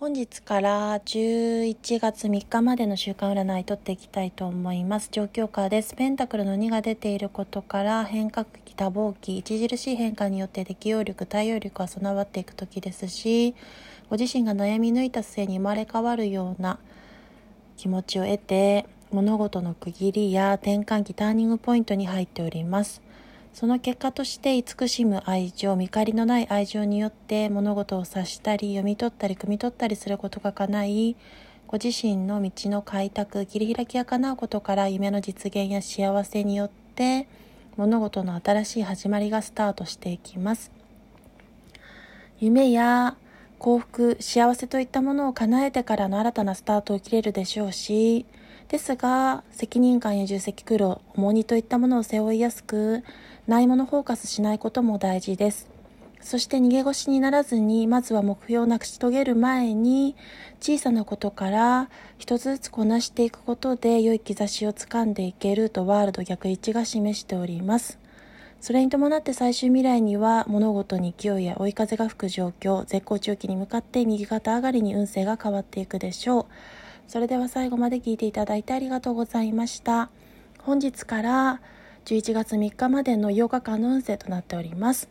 本日から11月3日までの週間占い取っていきたいと思います。状況下です。ペンタクルの2が出ていることから変革期、多忙期、著しい変化によって適応力、対応力が備わっていく時ですし、ご自身が悩み抜いた末に生まれ変わるような気持ちを得て、物事の区切りや転換期、ターニングポイントに入っております。その結果として慈しむ愛情、見返りのない愛情によって物事を察したり、読み取ったり、汲み取ったりすることが叶い、ご自身の道の開拓、切り開きが叶うことから夢の実現や幸せによって物事の新しい始まりがスタートしていきます。夢や幸福、幸せといったものを叶えてからの新たなスタートを切れるでしょうし、ですが、責任感や重責苦労、重荷といったものを背負いやすく、ないものフォーカスしないことも大事です。そして逃げ腰にならずに、まずは目標を成し遂げる前に、小さなことから一つずつこなしていくことで良い兆しをつかんでいけるとワールド逆位置が示しております。それに伴って最終未来には物事に勢いや追い風が吹く状況、絶好調期に向かって右肩上がりに運勢が変わっていくでしょう。それでは最後まで聞いていただいてありがとうございました。本日から11月3日までの8日間の運勢となっております。